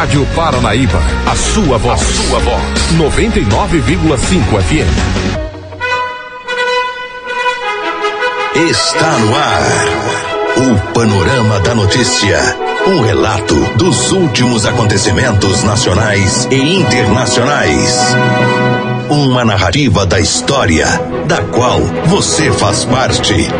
Rádio Paranaíba, a sua voz. A sua voz. 99,5 FM. Está no ar. O Panorama da Notícia. Um relato dos últimos acontecimentos nacionais e internacionais. Uma narrativa da história, da qual você faz parte.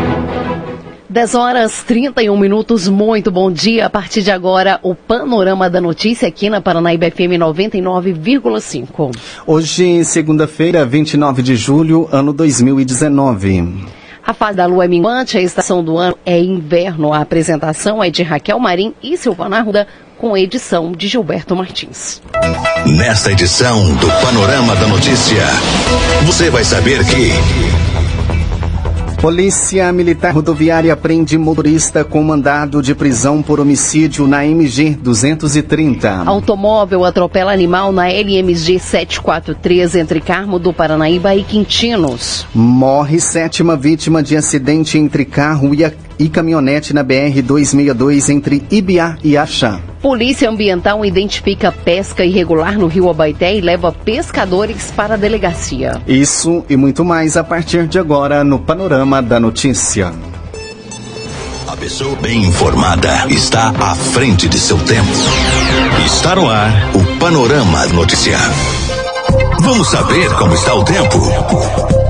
10 horas 31 minutos, muito bom dia. A partir de agora, o Panorama da Notícia aqui na Paranaíba FM 99,5. Hoje, segunda-feira, 29 de julho, ano 2019. A fase da lua é minguante, a estação do ano é inverno. A apresentação é de Raquel Marim e Silvana Arruda, com edição de Gilberto Martins. Nesta edição do Panorama da Notícia, você vai saber que. Polícia Militar Rodoviária prende motorista com mandado de prisão por homicídio na MG 230. Automóvel atropela animal na LMG 743 entre Carmo do Paranaíba e Quintinos. Morre sétima vítima de acidente entre carro e, a, e caminhonete na BR 262 entre Ibiá e Axá. Polícia Ambiental identifica pesca irregular no rio Abaité e leva pescadores para a delegacia. Isso e muito mais a partir de agora no Panorama da Notícia. A pessoa bem informada está à frente de seu tempo. Está no ar o Panorama Noticiário. Vamos saber como está o tempo.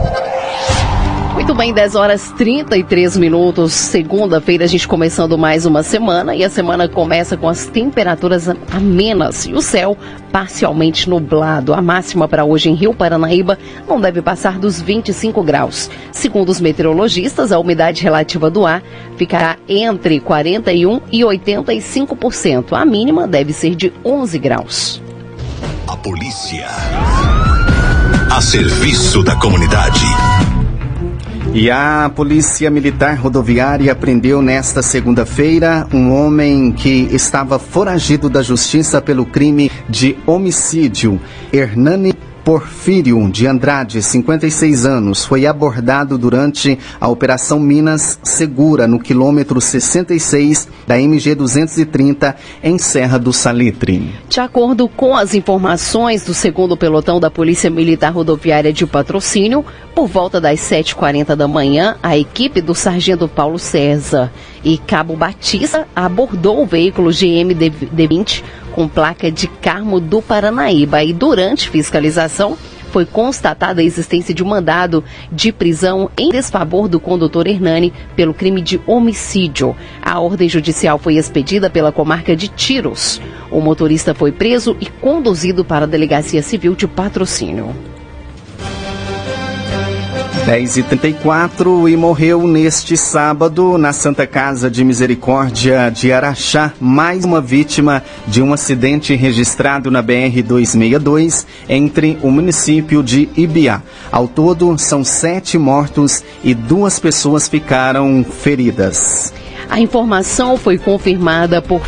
Muito bem, 10 horas 33 minutos. Segunda-feira, a gente começando mais uma semana e a semana começa com as temperaturas amenas e o céu parcialmente nublado. A máxima para hoje em Rio Paranaíba não deve passar dos 25 graus. Segundo os meteorologistas, a umidade relativa do ar ficará entre 41 e 85%. A mínima deve ser de 11 graus. A polícia. A serviço da comunidade. E a Polícia Militar Rodoviária prendeu nesta segunda-feira um homem que estava foragido da justiça pelo crime de homicídio. Hernani Porfírio de Andrade, 56 anos, foi abordado durante a Operação Minas Segura, no quilômetro 66 da MG 230, em Serra do Salitre. De acordo com as informações do segundo pelotão da Polícia Militar Rodoviária de Patrocínio, por volta das 7h40 da manhã, a equipe do Sargento Paulo César e Cabo Batista abordou o veículo GM D20 com placa de Carmo do Paranaíba e durante fiscalização foi constatada a existência de um mandado de prisão em desfavor do condutor Hernani pelo crime de homicídio. A ordem judicial foi expedida pela comarca de Tiros. O motorista foi preso e conduzido para a Delegacia Civil de Patrocínio. 10 e 34 e morreu neste sábado na Santa Casa de Misericórdia de Araxá mais uma vítima de um acidente registrado na BR-262 entre o município de Ibiá. Ao todo, são sete mortos e duas pessoas ficaram feridas. A informação foi confirmada por,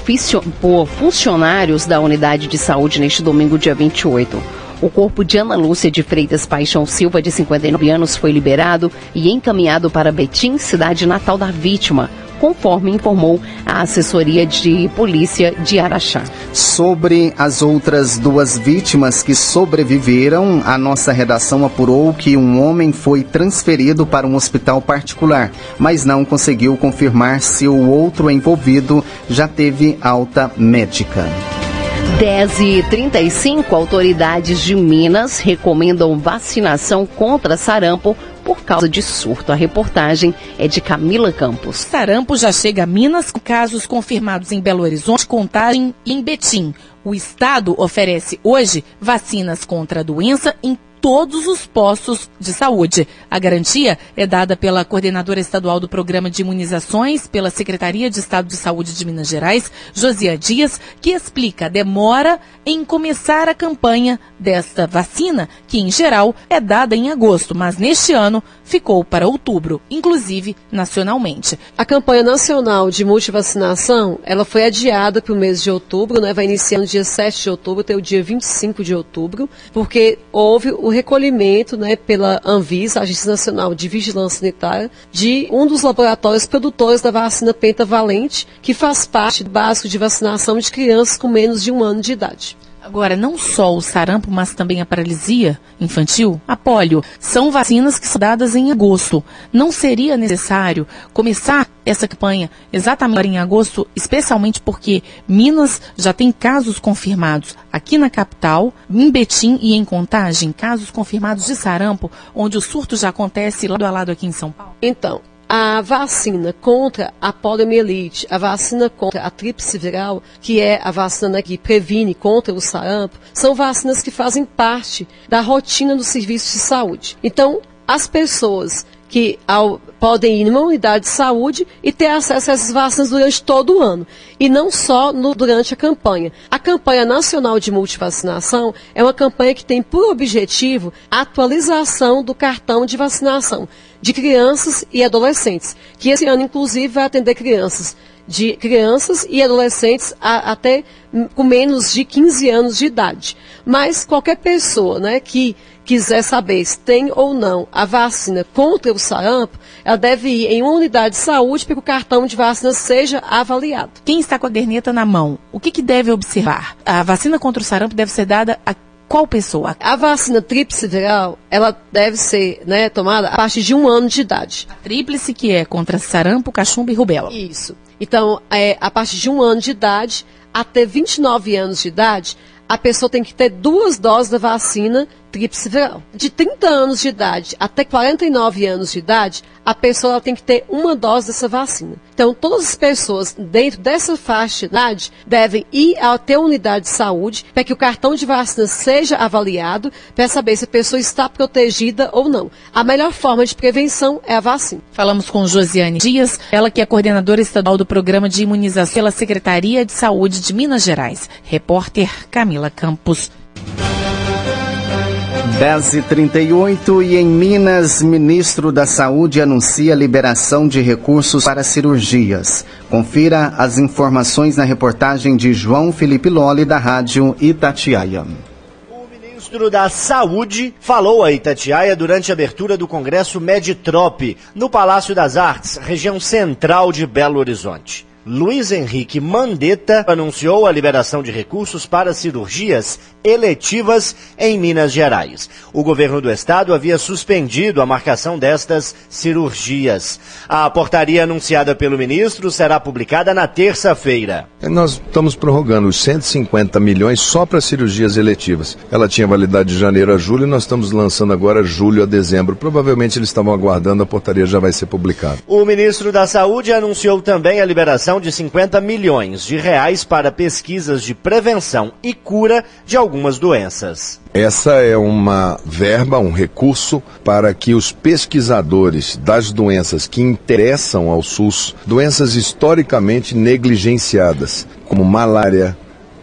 por funcionários da unidade de saúde neste domingo, dia 28. O corpo de Ana Lúcia de Freitas Paixão Silva, de 59 anos, foi liberado e encaminhado para Betim, cidade natal da vítima, conforme informou a assessoria de polícia de Araxá. Sobre as outras duas vítimas que sobreviveram, a nossa redação apurou que um homem foi transferido para um hospital particular, mas não conseguiu confirmar se o outro envolvido já teve alta médica. 10 e 35 autoridades de Minas recomendam vacinação contra sarampo por causa de surto. A reportagem é de Camila Campos. Sarampo já chega a Minas com casos confirmados em Belo Horizonte, Contagem e em Betim. O estado oferece hoje vacinas contra a doença em todos os postos de saúde. A garantia é dada pela coordenadora estadual do Programa de Imunizações, pela Secretaria de Estado de Saúde de Minas Gerais, Josia Dias, que explica a demora em começar a campanha desta vacina, que em geral é dada em agosto, mas neste ano ficou para outubro, inclusive nacionalmente. A campanha nacional de multivacinação, ela foi adiada para o mês de outubro, né? vai iniciar no dia 7 de outubro até o dia 25 de outubro, porque houve o recolhimento, né, pela Anvisa, Agência Nacional de Vigilância Sanitária, de um dos laboratórios produtores da vacina pentavalente, que faz parte do básico de vacinação de crianças com menos de um ano de idade. Agora, não só o sarampo, mas também a paralisia infantil, a polio, são vacinas que são dadas em agosto. Não seria necessário começar essa campanha exatamente em agosto, especialmente porque Minas já tem casos confirmados aqui na capital, em Betim e em Contagem, casos confirmados de sarampo, onde o surto já acontece lado a lado aqui em São Paulo? Então, a vacina contra a poliomielite, a vacina contra a tríplice viral, que é a vacina que previne contra o sarampo, são vacinas que fazem parte da rotina do serviço de saúde. Então, as pessoas que ao, podem ir numa unidade de saúde e ter acesso a essas vacinas durante todo o ano. E não só no, durante a campanha. A campanha nacional de multivacinação é uma campanha que tem por objetivo a atualização do cartão de vacinação de crianças e adolescentes, que esse ano, inclusive, vai atender crianças de crianças e adolescentes a, até com menos de 15 anos de idade. Mas qualquer pessoa né, que quiser saber se tem ou não a vacina contra o sarampo, ela deve ir em uma unidade de saúde para que o cartão de vacina seja avaliado. Quem está com a caderneta na mão, o que, que deve observar? A vacina contra o sarampo deve ser dada a qual pessoa? A vacina tríplice viral, ela deve ser né, tomada a partir de um ano de idade. A tríplice que é contra sarampo, cachumba e rubéola. Isso. Então, é, a partir de um ano de idade até 29 anos de idade, a pessoa tem que ter duas doses da vacina tríplice viral. De 30 anos de idade até 49 anos de idade, a pessoa tem que ter uma dose dessa vacina. Então, todas as pessoas dentro dessa faixa de idade devem ir até a unidade de saúde para que o cartão de vacina seja avaliado para saber se a pessoa está protegida ou não. A melhor forma de prevenção é a vacina. Falamos com Josiane Dias, ela que é coordenadora estadual do programa de imunização pela Secretaria de Saúde de Minas Gerais. Repórter Camila Campos. 10h38 e em Minas, ministro da Saúde anuncia liberação de recursos para cirurgias. Confira as informações na reportagem de João Felipe Loli, da Rádio Itatiaia. O ministro da Saúde falou a Itatiaia durante a abertura do Congresso Meditrop, no Palácio das Artes, região central de Belo Horizonte. Luiz Henrique Mandetta anunciou a liberação de recursos para cirurgias eletivas em Minas Gerais. O governo do estado havia suspendido a marcação destas cirurgias. A portaria anunciada pelo ministro será publicada na terça-feira. Nós estamos prorrogando os 150 milhões só para cirurgias eletivas. Ela tinha validade de janeiro a julho e nós estamos lançando agora julho a dezembro. Provavelmente eles estavam aguardando, a portaria já vai ser publicada. O ministro da Saúde anunciou também a liberação de 50 milhões de reais para pesquisas de prevenção e cura de algumas doenças. Essa é uma verba, um recurso para que os pesquisadores das doenças que interessam ao SUS, doenças historicamente negligenciadas, como malária,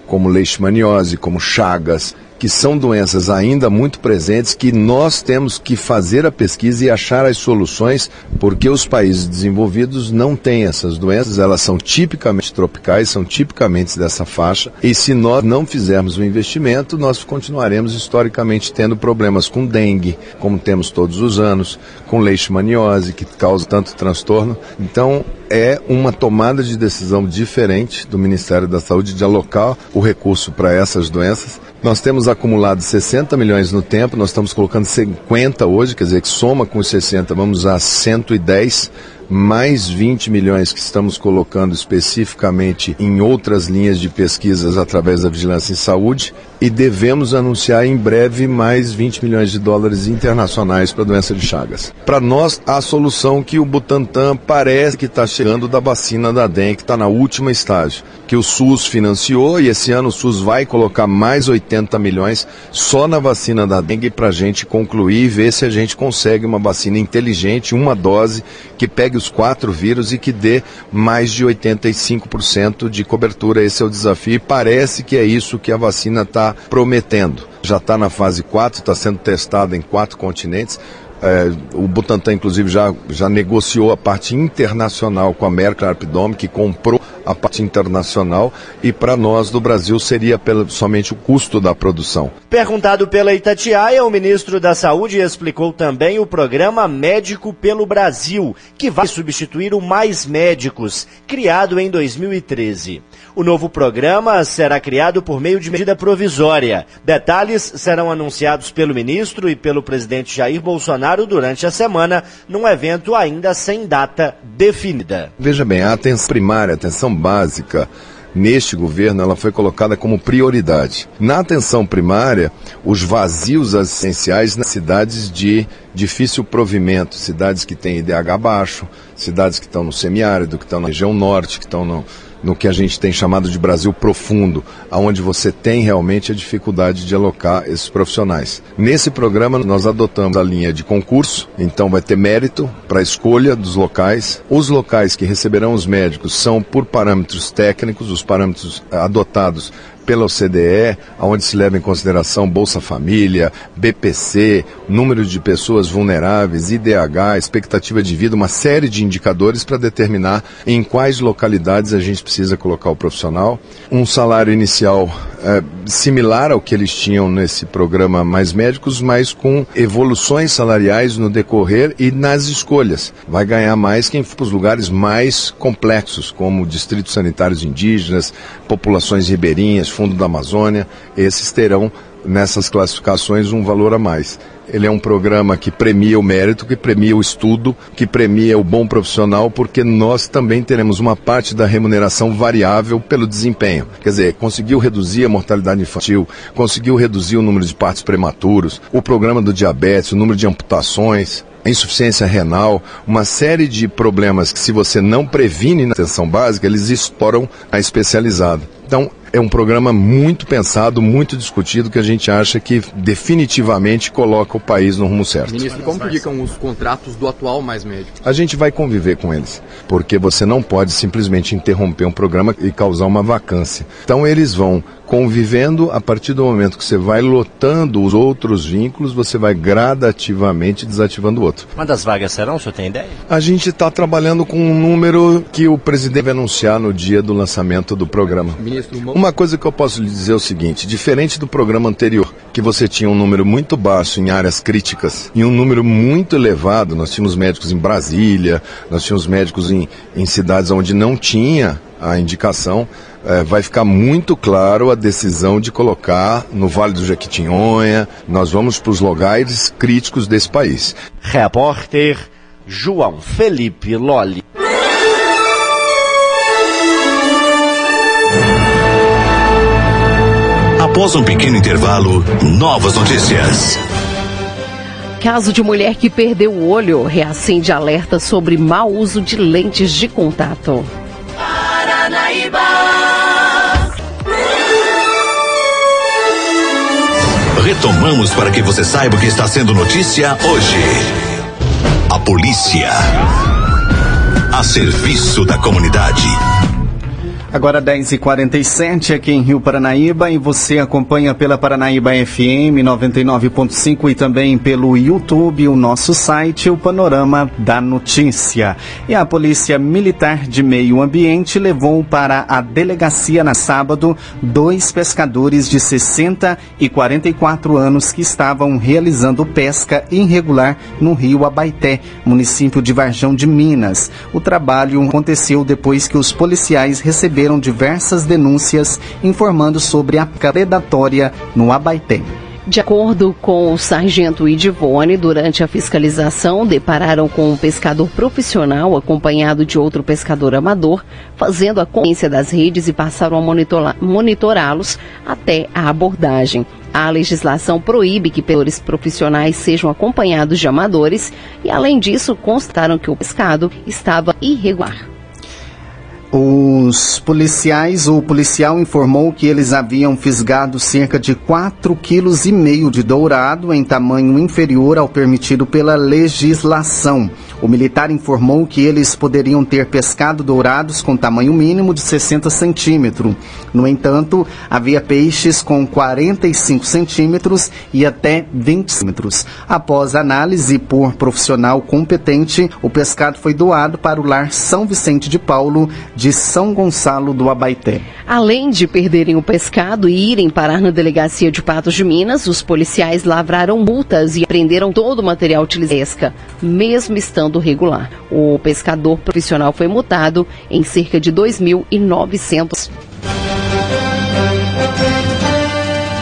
como leishmaniose, como chagas, que são doenças ainda muito presentes, que nós temos que fazer a pesquisa e achar as soluções, porque os países desenvolvidos não têm essas doenças, elas são tipicamente tropicais, são tipicamente dessa faixa, e se nós não fizermos o investimento, nós continuaremos historicamente tendo problemas com dengue, como temos todos os anos, com leishmaniose, que causa tanto transtorno. Então, é uma tomada de decisão diferente do Ministério da Saúde de alocar o recurso para essas doenças nós temos acumulado 60 milhões no tempo, nós estamos colocando 50 hoje, quer dizer que soma com os 60, vamos a 110 mais 20 milhões que estamos colocando especificamente em outras linhas de pesquisas através da Vigilância em Saúde e devemos anunciar em breve mais 20 milhões de dólares internacionais para a doença de Chagas. Para nós, a solução que o Butantan parece que está chegando da vacina da dengue, que está na última estágio, que o SUS financiou e esse ano o SUS vai colocar mais 80 milhões só na vacina da dengue para a gente concluir e ver se a gente consegue uma vacina inteligente, uma dose que pegue os quatro vírus e que dê mais de 85% de cobertura. Esse é o desafio e parece que é isso que a vacina está prometendo. Já está na fase 4, está sendo testada em quatro continentes. É, o Butantan, inclusive, já, já negociou a parte internacional com a Merck Arpidome, que comprou a parte internacional e para nós do Brasil seria pelo, somente o custo da produção. Perguntado pela Itatiaia, o ministro da Saúde explicou também o programa Médico pelo Brasil, que vai substituir o Mais Médicos, criado em 2013. O novo programa será criado por meio de medida provisória. Detalhes serão anunciados pelo ministro e pelo presidente Jair Bolsonaro durante a semana, num evento ainda sem data definida. Veja bem, a atenção primária, a atenção básica, neste governo ela foi colocada como prioridade. Na atenção primária, os vazios essenciais nas cidades de difícil provimento, cidades que têm IDH baixo, cidades que estão no semiárido, que estão na região norte, que estão no, no que a gente tem chamado de Brasil profundo, aonde você tem realmente a dificuldade de alocar esses profissionais. Nesse programa nós adotamos a linha de concurso, então vai ter mérito para a escolha dos locais. Os locais que receberão os médicos são por parâmetros técnicos, os parâmetros adotados pela OCDE, onde se leva em consideração Bolsa Família, BPC, número de pessoas vulneráveis, IDH, expectativa de vida, uma série de indicadores para determinar em quais localidades a gente precisa colocar o profissional. Um salário inicial é, similar ao que eles tinham nesse programa Mais Médicos, mas com evoluções salariais no decorrer e nas escolhas. Vai ganhar mais quem for para os lugares mais complexos, como distritos sanitários indígenas, populações ribeirinhas, Fundo da Amazônia, esses terão nessas classificações um valor a mais. Ele é um programa que premia o mérito, que premia o estudo, que premia o bom profissional, porque nós também teremos uma parte da remuneração variável pelo desempenho. Quer dizer, conseguiu reduzir a mortalidade infantil, conseguiu reduzir o número de partos prematuros, o programa do diabetes, o número de amputações, insuficiência renal, uma série de problemas que se você não previne na atenção básica, eles estouram a especializada. Então, é um programa muito pensado, muito discutido, que a gente acha que definitivamente coloca o país no rumo certo. Ministro, como ficam os contratos do atual Mais Médico? A gente vai conviver com eles, porque você não pode simplesmente interromper um programa e causar uma vacância. Então eles vão convivendo, a partir do momento que você vai lotando os outros vínculos, você vai gradativamente desativando o outro. Quantas vagas serão, o senhor tem ideia? A gente está trabalhando com um número que o presidente vai anunciar no dia do lançamento do programa. Ministro, uma... uma coisa que eu posso lhe dizer é o seguinte: diferente do programa anterior, que você tinha um número muito baixo em áreas críticas e um número muito elevado, nós tínhamos médicos em Brasília, nós tínhamos médicos em, em cidades onde não tinha a indicação é, vai ficar muito claro a decisão de colocar no Vale do Jequitinhonha. Nós vamos para os lugares críticos desse país. Repórter João Felipe Lolli. Após um pequeno intervalo, novas notícias. Caso de mulher que perdeu o olho reacende alerta sobre mau uso de lentes de contato. Retomamos para que você saiba o que está sendo notícia hoje. A polícia. A serviço da comunidade. Agora 10h47 aqui em Rio Paranaíba e você acompanha pela Paranaíba FM 99.5 e também pelo YouTube, o nosso site, o Panorama da Notícia. E a Polícia Militar de Meio Ambiente levou para a delegacia na sábado dois pescadores de 60 e 44 anos que estavam realizando pesca irregular no rio Abaité, município de Varjão de Minas. O trabalho aconteceu depois que os policiais receberam receberam diversas denúncias informando sobre a predatória no Abaité. De acordo com o sargento Idivone, durante a fiscalização, depararam com um pescador profissional acompanhado de outro pescador amador, fazendo a consciência das redes e passaram a monitorá-los até a abordagem. A legislação proíbe que pescadores profissionais sejam acompanhados de amadores e, além disso, constaram que o pescado estava irregular. Os policiais, o policial informou que eles haviam fisgado cerca de 4,5 kg de dourado em tamanho inferior ao permitido pela legislação. O militar informou que eles poderiam ter pescado dourados com tamanho mínimo de 60 centímetros. No entanto, havia peixes com 45 centímetros e até 20 centímetros. Após análise por profissional competente, o pescado foi doado para o lar São Vicente de Paulo de São Gonçalo do Abaité. Além de perderem o pescado e irem parar na delegacia de Patos de Minas, os policiais lavraram multas e prenderam todo o material utilizado pesca, mesmo estando regular. O pescador profissional foi multado em cerca de 2.900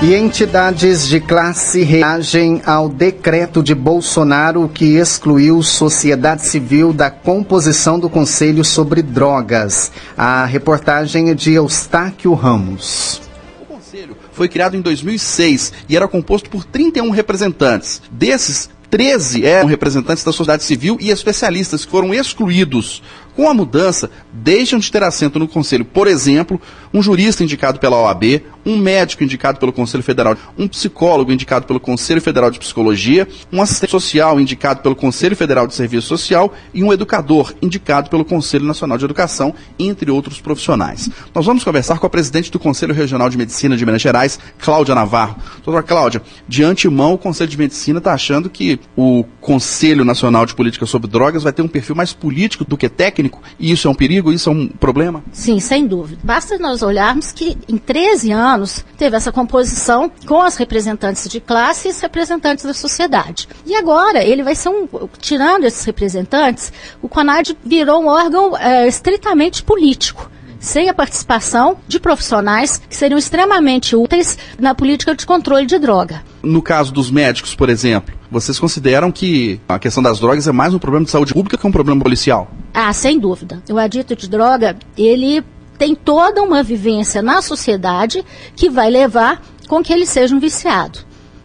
e entidades de classe reagem ao decreto de Bolsonaro que excluiu sociedade civil da composição do Conselho sobre Drogas. A reportagem é de Eustáquio Ramos. O Conselho foi criado em 2006 e era composto por 31 representantes. Desses, 13 eram representantes da sociedade civil e especialistas que foram excluídos com a mudança, deixam de ter assento no Conselho, por exemplo, um jurista indicado pela OAB, um médico indicado pelo Conselho Federal, um psicólogo indicado pelo Conselho Federal de Psicologia, um assistente social indicado pelo Conselho Federal de Serviço Social e um educador indicado pelo Conselho Nacional de Educação, entre outros profissionais. Nós vamos conversar com a presidente do Conselho Regional de Medicina de Minas Gerais, Cláudia Navarro. Doutora Cláudia, de antemão, o Conselho de Medicina está achando que o Conselho Nacional de Política sobre Drogas vai ter um perfil mais político do que técnico e isso é um perigo? Isso é um problema? Sim, sem dúvida. Basta nós olharmos que em 13 anos teve essa composição com as representantes de classe e os representantes da sociedade. E agora ele vai ser um. Tirando esses representantes, o CONAD virou um órgão é, estritamente político sem a participação de profissionais que seriam extremamente úteis na política de controle de droga. No caso dos médicos, por exemplo, vocês consideram que a questão das drogas é mais um problema de saúde pública que um problema policial? Ah, sem dúvida. O adito de droga, ele tem toda uma vivência na sociedade que vai levar com que ele seja um viciado.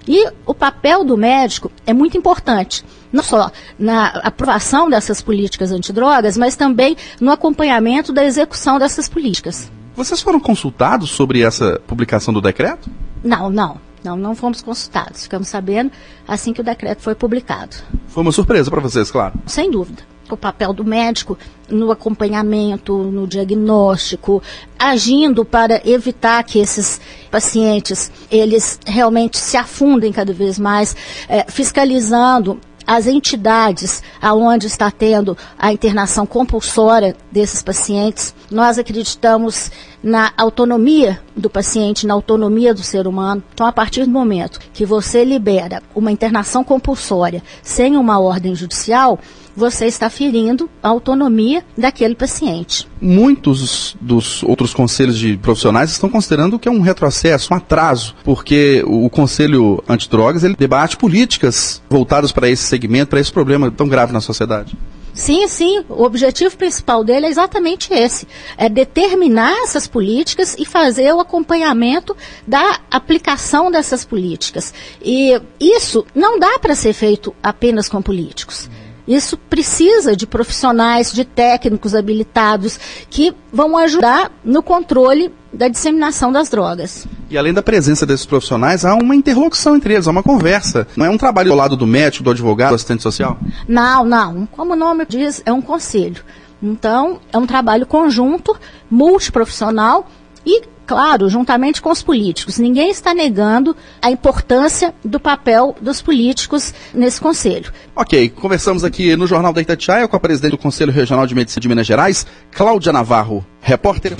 E o papel do médico é muito importante, não só na aprovação dessas políticas antidrogas, mas também no acompanhamento da execução dessas políticas. Vocês foram consultados sobre essa publicação do decreto? Não, não. Não, não fomos consultados. Ficamos sabendo assim que o decreto foi publicado. Foi uma surpresa para vocês, claro. Sem dúvida. O papel do médico no acompanhamento, no diagnóstico, agindo para evitar que esses pacientes eles realmente se afundem cada vez mais, é, fiscalizando as entidades aonde está tendo a internação compulsória desses pacientes. Nós acreditamos na autonomia do paciente, na autonomia do ser humano. Então, a partir do momento que você libera uma internação compulsória sem uma ordem judicial, você está ferindo a autonomia daquele paciente. Muitos dos outros conselhos de profissionais estão considerando que é um retrocesso, um atraso, porque o Conselho Antidrogas ele debate políticas voltadas para esse segmento, para esse problema tão grave na sociedade. Sim, sim. O objetivo principal dele é exatamente esse: é determinar essas políticas e fazer o acompanhamento da aplicação dessas políticas. E isso não dá para ser feito apenas com políticos. Isso precisa de profissionais, de técnicos habilitados que vão ajudar no controle da disseminação das drogas. E além da presença desses profissionais, há uma interlocução entre eles, há uma conversa. Não é um trabalho do lado do médico, do advogado, do assistente social? Não, não. Como o nome diz, é um conselho. Então, é um trabalho conjunto, multiprofissional e claro, juntamente com os políticos. Ninguém está negando a importância do papel dos políticos nesse conselho. Ok, conversamos aqui no Jornal da Itatiaia com a presidente do Conselho Regional de Medicina de Minas Gerais, Cláudia Navarro, repórter.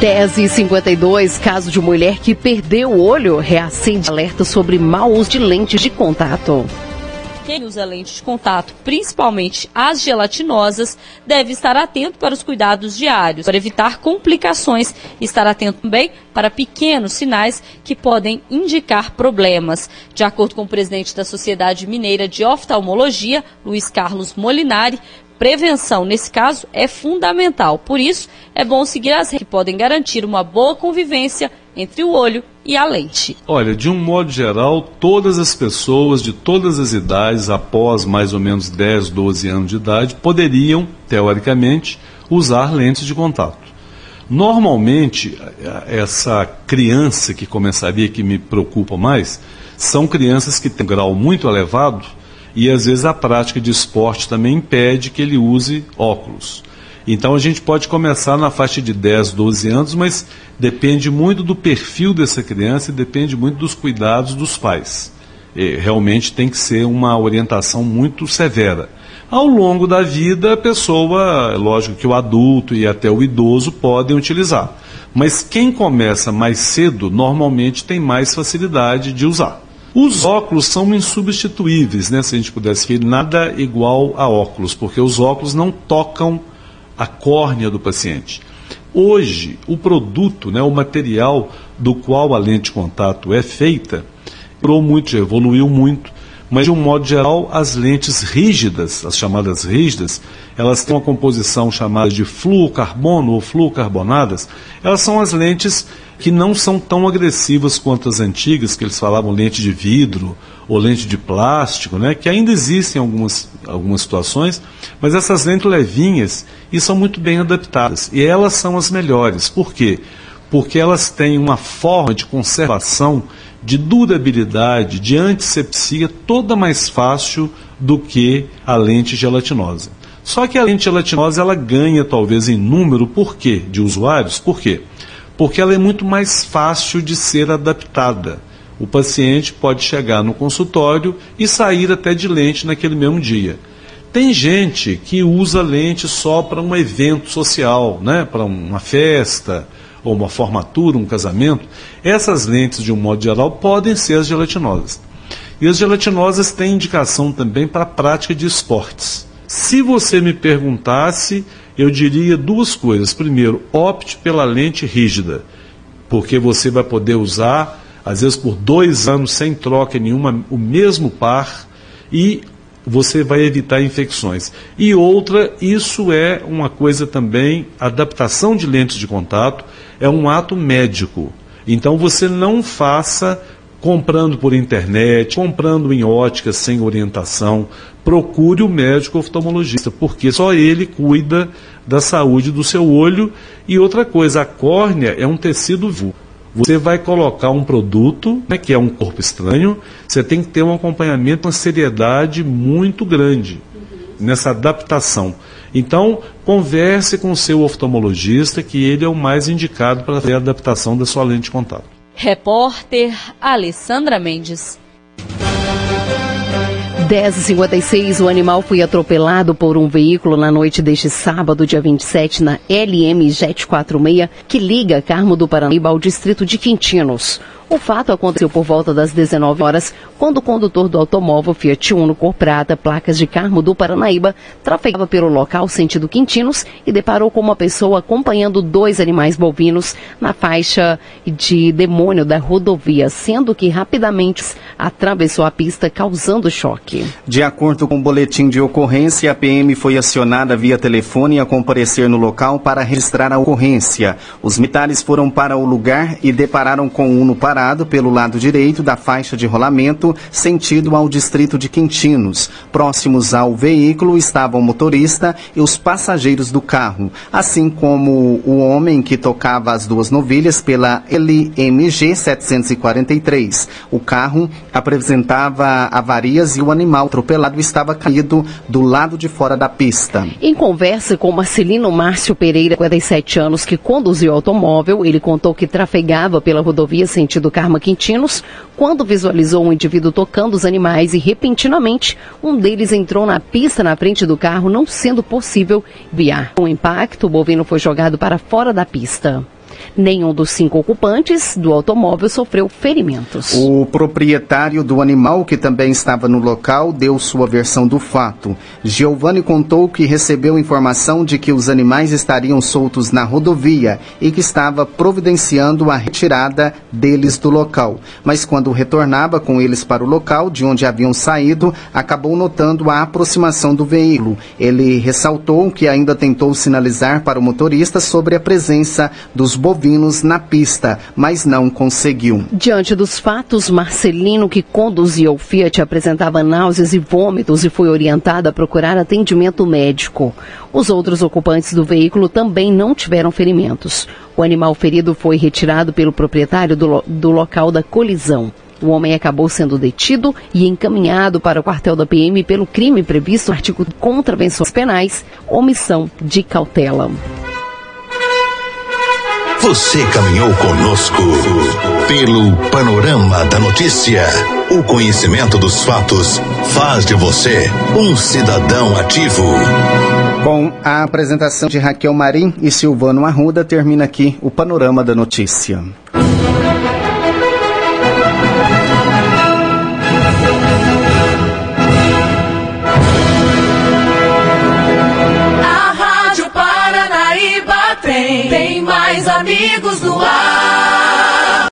10 e 52 caso de mulher que perdeu o olho, reacende alerta sobre mau uso de lentes de contato. Quem usa lentes de contato, principalmente as gelatinosas, deve estar atento para os cuidados diários, para evitar complicações estar atento também para pequenos sinais que podem indicar problemas. De acordo com o presidente da Sociedade Mineira de Oftalmologia, Luiz Carlos Molinari, prevenção, nesse caso, é fundamental. Por isso, é bom seguir as regras que podem garantir uma boa convivência entre o olho e a lente. Olha, de um modo geral, todas as pessoas de todas as idades, após mais ou menos 10, 12 anos de idade, poderiam, teoricamente, usar lentes de contato. Normalmente, essa criança que começaria, que me preocupa mais, são crianças que têm um grau muito elevado e às vezes a prática de esporte também impede que ele use óculos. Então a gente pode começar na faixa de 10, 12 anos, mas depende muito do perfil dessa criança e depende muito dos cuidados dos pais. E realmente tem que ser uma orientação muito severa. Ao longo da vida, a pessoa, lógico que o adulto e até o idoso podem utilizar. Mas quem começa mais cedo normalmente tem mais facilidade de usar. Os óculos são insubstituíveis, né? Se a gente pudesse ver, nada igual a óculos, porque os óculos não tocam a córnea do paciente. Hoje, o produto, né, o material do qual a lente de contato é feita, evoluiu muito, evoluiu muito mas de um modo geral, as lentes rígidas, as chamadas rígidas, elas têm uma composição chamada de fluocarbono ou fluocarbonadas. Elas são as lentes que não são tão agressivas quanto as antigas, que eles falavam lente de vidro ou lente de plástico, né, que ainda existem em algumas, algumas situações, mas essas lentes levinhas e são muito bem adaptadas. E elas são as melhores. Por quê? Porque elas têm uma forma de conservação de durabilidade, de antisepsia, toda mais fácil do que a lente gelatinosa. Só que a lente gelatinosa ela ganha talvez em número, por quê? De usuários, por quê? Porque ela é muito mais fácil de ser adaptada. O paciente pode chegar no consultório e sair até de lente naquele mesmo dia. Tem gente que usa lente só para um evento social, né? para uma festa, ou uma formatura, um casamento, essas lentes, de um modo geral, podem ser as gelatinosas. E as gelatinosas têm indicação também para a prática de esportes. Se você me perguntasse, eu diria duas coisas. Primeiro, opte pela lente rígida, porque você vai poder usar, às vezes por dois anos, sem troca nenhuma, o mesmo par e você vai evitar infecções. E outra, isso é uma coisa também, adaptação de lentes de contato é um ato médico. Então você não faça comprando por internet, comprando em óticas sem orientação. Procure o médico oftalmologista, porque só ele cuida da saúde do seu olho. E outra coisa, a córnea é um tecido vivo. Você vai colocar um produto, né, que é um corpo estranho, você tem que ter um acompanhamento, uma seriedade muito grande nessa adaptação. Então, converse com o seu oftalmologista, que ele é o mais indicado para fazer a adaptação da sua lente de contato. Repórter Alessandra Mendes. 10h56, o animal foi atropelado por um veículo na noite deste sábado, dia 27, na LM Jet 46, que liga Carmo do Paranaíba ao distrito de Quintinos. O fato aconteceu por volta das 19 horas, quando o condutor do automóvel Fiat Uno cor prata, placas de Carmo do Paranaíba, trafegava pelo local sentido Quintinos e deparou com uma pessoa acompanhando dois animais bovinos na faixa de demônio da rodovia, sendo que rapidamente atravessou a pista causando choque. De acordo com o boletim de ocorrência, a PM foi acionada via telefone a comparecer no local para registrar a ocorrência. Os militares foram para o lugar e depararam com o Uno parado parado pelo lado direito da faixa de rolamento, sentido ao distrito de Quintinos. Próximos ao veículo estavam o motorista e os passageiros do carro, assim como o homem que tocava as duas novilhas pela LMG 743. O carro apresentava avarias e o animal atropelado estava caído do lado de fora da pista. Em conversa com Marcelino Márcio Pereira, 47 anos, que conduziu o automóvel, ele contou que trafegava pela rodovia sentido do Karma Quintinos quando visualizou um indivíduo tocando os animais e, repentinamente, um deles entrou na pista na frente do carro, não sendo possível guiar. Com o impacto, o bovino foi jogado para fora da pista. Nenhum dos cinco ocupantes do automóvel sofreu ferimentos. O proprietário do animal, que também estava no local, deu sua versão do fato. Giovanni contou que recebeu informação de que os animais estariam soltos na rodovia e que estava providenciando a retirada deles do local. Mas quando retornava com eles para o local de onde haviam saído, acabou notando a aproximação do veículo. Ele ressaltou que ainda tentou sinalizar para o motorista sobre a presença dos bovinos na pista, mas não conseguiu. Diante dos fatos, Marcelino, que conduzia o Fiat, apresentava náuseas e vômitos e foi orientado a procurar atendimento médico. Os outros ocupantes do veículo também não tiveram ferimentos. O animal ferido foi retirado pelo proprietário do, do local da colisão. O homem acabou sendo detido e encaminhado para o quartel da PM pelo crime previsto no artigo Contravenções Penais, omissão de cautela. Você caminhou conosco pelo panorama da notícia. O conhecimento dos fatos faz de você um cidadão ativo. Com a apresentação de Raquel Marim e Silvano Arruda, termina aqui o panorama da notícia.